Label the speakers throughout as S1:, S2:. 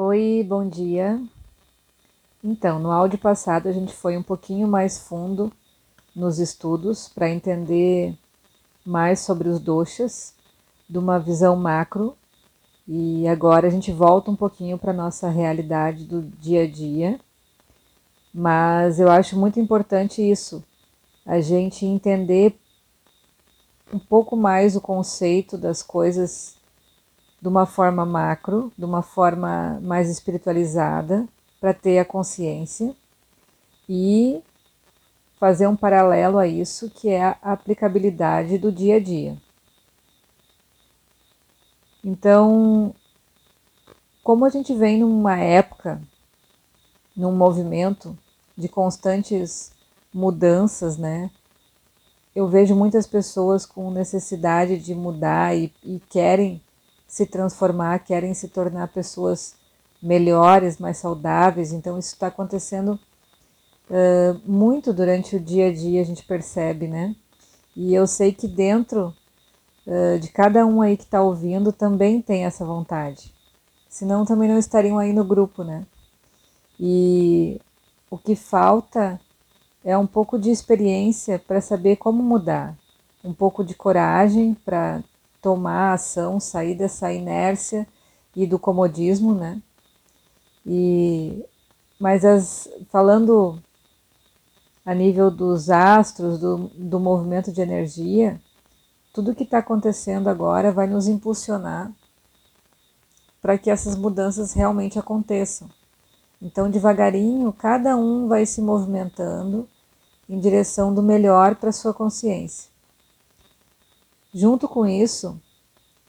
S1: Oi, bom dia. Então, no áudio passado a gente foi um pouquinho mais fundo nos estudos para entender mais sobre os doshas, de uma visão macro, e agora a gente volta um pouquinho para nossa realidade do dia a dia. Mas eu acho muito importante isso, a gente entender um pouco mais o conceito das coisas de uma forma macro, de uma forma mais espiritualizada, para ter a consciência e fazer um paralelo a isso, que é a aplicabilidade do dia a dia. Então, como a gente vem numa época, num movimento de constantes mudanças, né? Eu vejo muitas pessoas com necessidade de mudar e, e querem se transformar, querem se tornar pessoas melhores, mais saudáveis. Então, isso está acontecendo uh, muito durante o dia a dia, a gente percebe, né? E eu sei que dentro uh, de cada um aí que está ouvindo também tem essa vontade. Senão também não estariam aí no grupo, né? E o que falta é um pouco de experiência para saber como mudar, um pouco de coragem para tomar ação, sair dessa inércia e do comodismo, né? E mas as, falando a nível dos astros, do, do movimento de energia, tudo que está acontecendo agora vai nos impulsionar para que essas mudanças realmente aconteçam. Então, devagarinho, cada um vai se movimentando em direção do melhor para sua consciência. Junto com isso,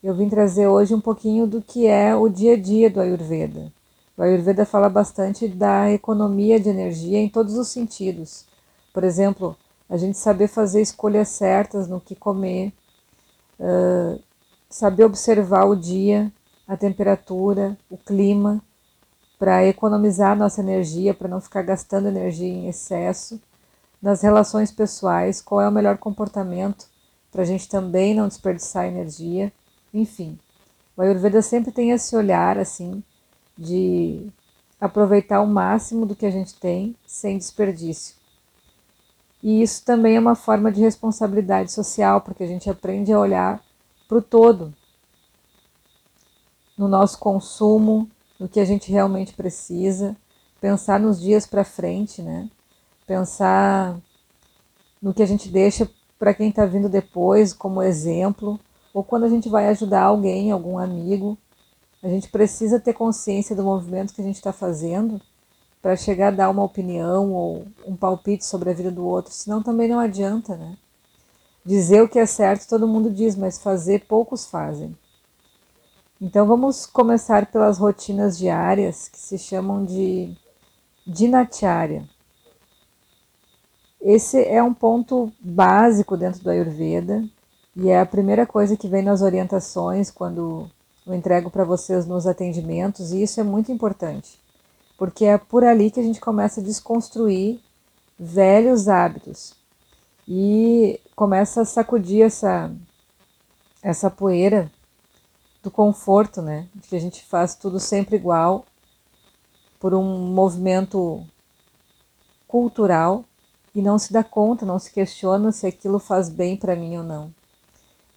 S1: eu vim trazer hoje um pouquinho do que é o dia a dia do Ayurveda. O Ayurveda fala bastante da economia de energia em todos os sentidos. Por exemplo, a gente saber fazer escolhas certas no que comer, uh, saber observar o dia, a temperatura, o clima, para economizar nossa energia, para não ficar gastando energia em excesso. Nas relações pessoais, qual é o melhor comportamento para a gente também não desperdiçar energia. Enfim, o Ayurveda sempre tem esse olhar assim de aproveitar o máximo do que a gente tem sem desperdício. E isso também é uma forma de responsabilidade social, porque a gente aprende a olhar para o todo, no nosso consumo, no que a gente realmente precisa, pensar nos dias para frente, né? Pensar no que a gente deixa para quem está vindo depois como exemplo, ou quando a gente vai ajudar alguém, algum amigo, a gente precisa ter consciência do movimento que a gente está fazendo para chegar a dar uma opinião ou um palpite sobre a vida do outro, senão também não adianta, né? Dizer o que é certo todo mundo diz, mas fazer poucos fazem. Então vamos começar pelas rotinas diárias que se chamam de dinacharya. Esse é um ponto básico dentro do Ayurveda e é a primeira coisa que vem nas orientações quando eu entrego para vocês nos atendimentos, e isso é muito importante, porque é por ali que a gente começa a desconstruir velhos hábitos e começa a sacudir essa, essa poeira do conforto, né? De que a gente faz tudo sempre igual por um movimento cultural e não se dá conta, não se questiona se aquilo faz bem para mim ou não.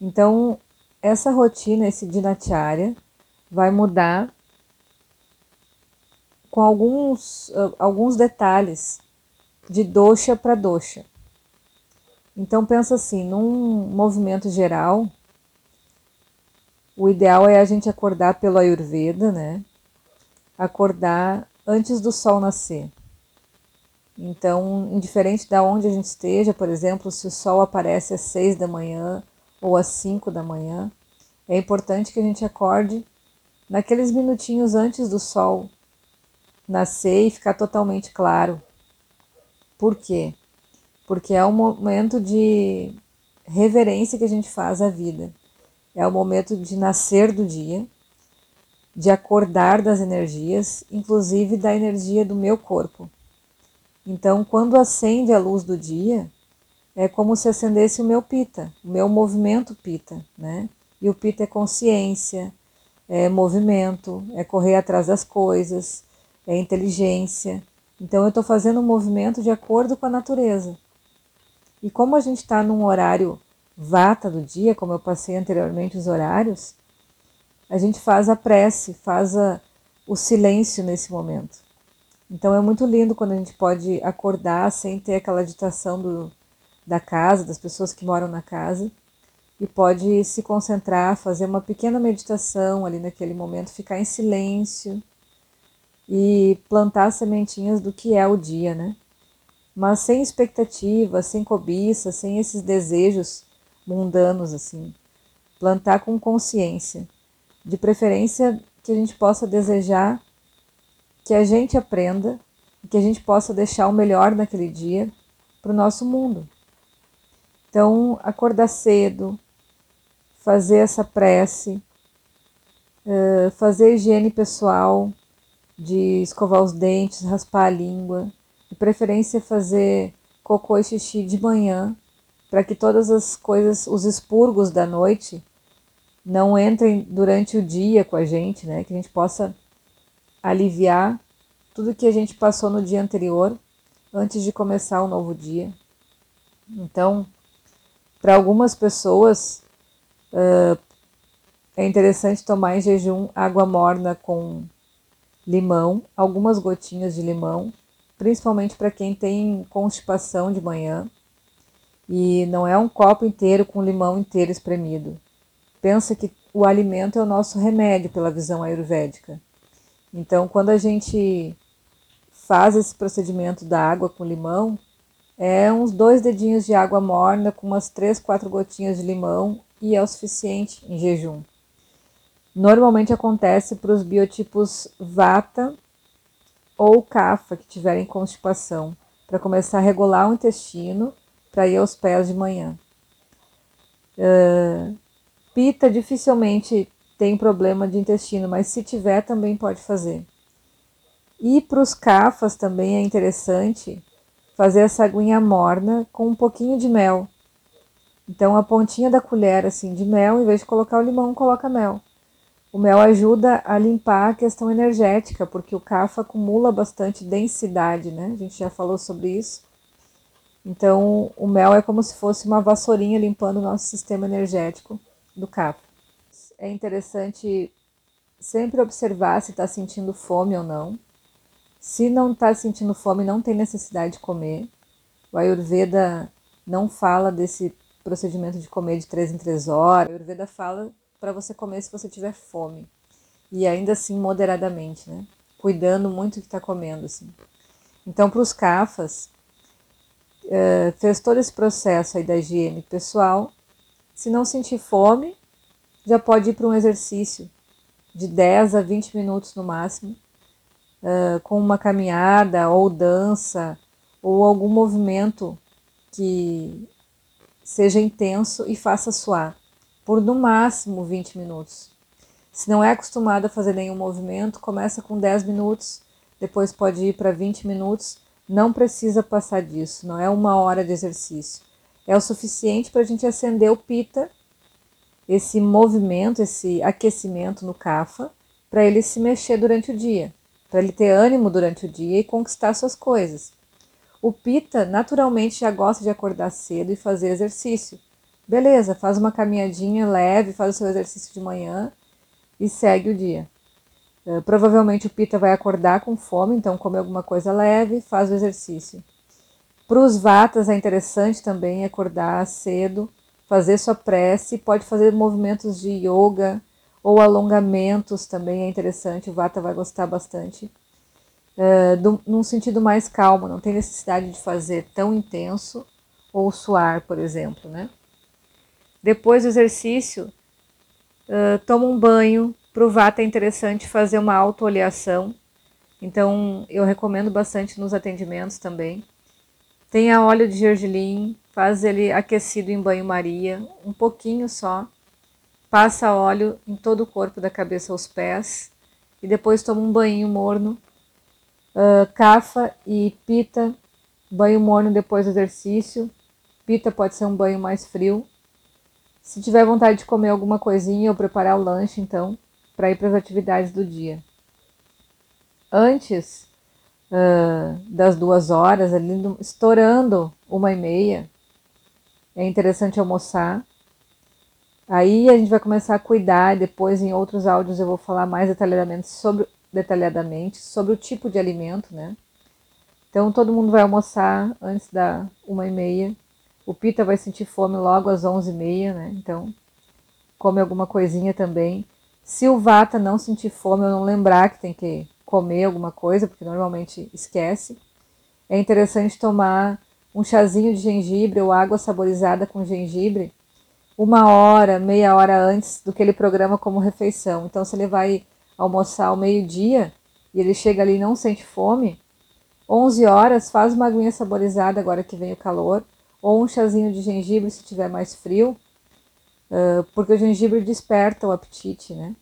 S1: Então, essa rotina, esse dinacharya, vai mudar com alguns, alguns detalhes de dosha para dosha. Então pensa assim, num movimento geral, o ideal é a gente acordar pelo Ayurveda, né? Acordar antes do sol nascer. Então, indiferente de onde a gente esteja, por exemplo, se o sol aparece às seis da manhã ou às 5 da manhã, é importante que a gente acorde naqueles minutinhos antes do sol nascer e ficar totalmente claro. Por quê? Porque é um momento de reverência que a gente faz à vida. É o momento de nascer do dia, de acordar das energias, inclusive da energia do meu corpo. Então, quando acende a luz do dia, é como se acendesse o meu pita, o meu movimento pita, né? E o pita é consciência, é movimento, é correr atrás das coisas, é inteligência. Então eu estou fazendo um movimento de acordo com a natureza. E como a gente está num horário vata do dia, como eu passei anteriormente os horários, a gente faz a prece, faz a, o silêncio nesse momento. Então é muito lindo quando a gente pode acordar sem ter aquela agitação do, da casa, das pessoas que moram na casa, e pode se concentrar, fazer uma pequena meditação ali naquele momento, ficar em silêncio e plantar sementinhas do que é o dia, né? Mas sem expectativa, sem cobiça, sem esses desejos mundanos assim. Plantar com consciência. De preferência que a gente possa desejar que a gente aprenda e que a gente possa deixar o melhor naquele dia para o nosso mundo. Então, acordar cedo, fazer essa prece, fazer higiene pessoal, de escovar os dentes, raspar a língua, de preferência fazer cocô e xixi de manhã, para que todas as coisas, os expurgos da noite, não entrem durante o dia com a gente, né? Que a gente possa aliviar tudo que a gente passou no dia anterior, antes de começar o novo dia. Então, para algumas pessoas, uh, é interessante tomar em jejum água morna com limão, algumas gotinhas de limão, principalmente para quem tem constipação de manhã e não é um copo inteiro com limão inteiro espremido. Pensa que o alimento é o nosso remédio pela visão ayurvédica. Então, quando a gente faz esse procedimento da água com limão, é uns dois dedinhos de água morna com umas três, quatro gotinhas de limão e é o suficiente em jejum. Normalmente acontece para os biotipos Vata ou Kapha que tiverem constipação, para começar a regular o intestino para ir aos pés de manhã. Uh, pita dificilmente tem problema de intestino, mas se tiver também pode fazer. E para os cafas também é interessante fazer essa aguinha morna com um pouquinho de mel. Então a pontinha da colher assim de mel, em vez de colocar o limão, coloca mel. O mel ajuda a limpar a questão energética, porque o cafa acumula bastante densidade, né? A gente já falou sobre isso. Então, o mel é como se fosse uma vassourinha limpando o nosso sistema energético do capo. É interessante sempre observar se está sentindo fome ou não. Se não está sentindo fome, não tem necessidade de comer. O Ayurveda não fala desse procedimento de comer de três em três horas. O Ayurveda fala para você comer se você tiver fome. E ainda assim moderadamente, né? Cuidando muito do que está comendo, assim. Então, para os cafas, uh, fez todo esse processo aí da higiene pessoal, se não sentir fome, já pode ir para um exercício de 10 a 20 minutos no máximo, uh, com uma caminhada ou dança ou algum movimento que seja intenso e faça suar, por no máximo 20 minutos. Se não é acostumado a fazer nenhum movimento, começa com 10 minutos, depois pode ir para 20 minutos não precisa passar disso, não é uma hora de exercício. É o suficiente para a gente acender o pita, esse movimento, esse aquecimento no cafa, para ele se mexer durante o dia, para ele ter ânimo durante o dia e conquistar suas coisas. O pita naturalmente já gosta de acordar cedo e fazer exercício. Beleza, faz uma caminhadinha leve, faz o seu exercício de manhã e segue o dia. Uh, provavelmente o Pita vai acordar com fome, então come alguma coisa leve, faz o exercício. Para os Vatas é interessante também acordar cedo, fazer sua prece, pode fazer movimentos de yoga ou alongamentos também é interessante, o Vata vai gostar bastante. Uh, do, num sentido mais calmo, não tem necessidade de fazer tão intenso ou suar, por exemplo, né? Depois do exercício, uh, toma um banho, para o Vata é interessante fazer uma autooliação, então eu recomendo bastante nos atendimentos também. Tenha óleo de gergelim, faz ele aquecido em banho-maria, um pouquinho só. Passa óleo em todo o corpo, da cabeça aos pés, e depois toma um banho morno. Uh, cafa e pita, banho morno depois do exercício. Pita pode ser um banho mais frio. Se tiver vontade de comer alguma coisinha ou preparar o lanche, então, para ir para as atividades do dia. Antes uh, das duas horas, ali estourando uma e meia, é interessante almoçar. Aí a gente vai começar a cuidar, depois em outros áudios eu vou falar mais detalhadamente sobre, detalhadamente sobre o tipo de alimento, né? Então todo mundo vai almoçar antes da uma e meia. O Pita vai sentir fome logo às onze e meia, né? Então come alguma coisinha também. Se o Vata não sentir fome ou não lembrar que tem que comer alguma coisa, porque normalmente esquece, é interessante tomar um chazinho de gengibre ou água saborizada com gengibre uma hora, meia hora antes do que ele programa como refeição. Então, se ele vai almoçar ao meio-dia e ele chega ali e não sente fome, 11 horas faz uma aguinha saborizada agora que vem o calor, ou um chazinho de gengibre se tiver mais frio, porque o gengibre desperta o apetite, né?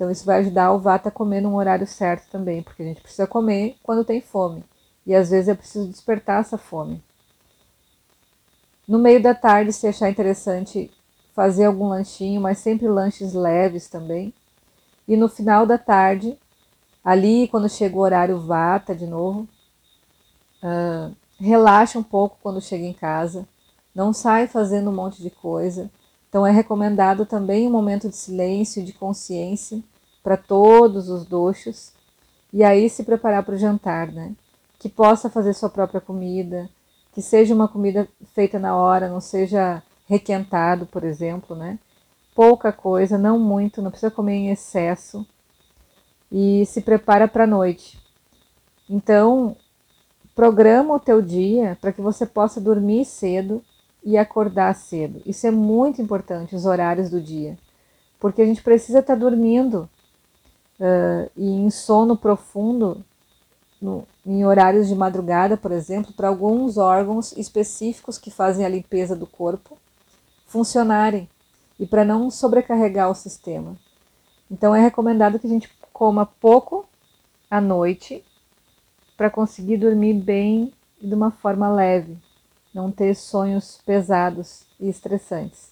S1: Então isso vai ajudar o vata a comer num horário certo também, porque a gente precisa comer quando tem fome. E às vezes é preciso despertar essa fome. No meio da tarde, se achar interessante fazer algum lanchinho, mas sempre lanches leves também. E no final da tarde, ali quando chega o horário vata de novo, uh, relaxa um pouco quando chega em casa, não sai fazendo um monte de coisa. Então é recomendado também um momento de silêncio de consciência para todos os doxos e aí se preparar para o jantar, né? Que possa fazer sua própria comida, que seja uma comida feita na hora, não seja requentado, por exemplo, né? Pouca coisa, não muito, não precisa comer em excesso e se prepara para a noite. Então, programa o teu dia para que você possa dormir cedo e acordar cedo. Isso é muito importante, os horários do dia, porque a gente precisa estar tá dormindo uh, e em sono profundo no, em horários de madrugada, por exemplo, para alguns órgãos específicos que fazem a limpeza do corpo funcionarem e para não sobrecarregar o sistema. Então é recomendado que a gente coma pouco à noite para conseguir dormir bem e de uma forma leve, não ter sonhos pesados e estressantes.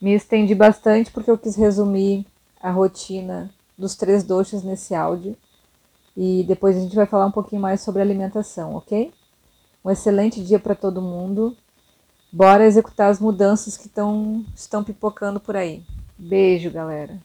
S1: Me estendi bastante porque eu quis resumir a rotina dos três doxas nesse áudio e depois a gente vai falar um pouquinho mais sobre alimentação, ok? Um excelente dia para todo mundo. Bora executar as mudanças que tão, estão pipocando por aí. Beijo, galera.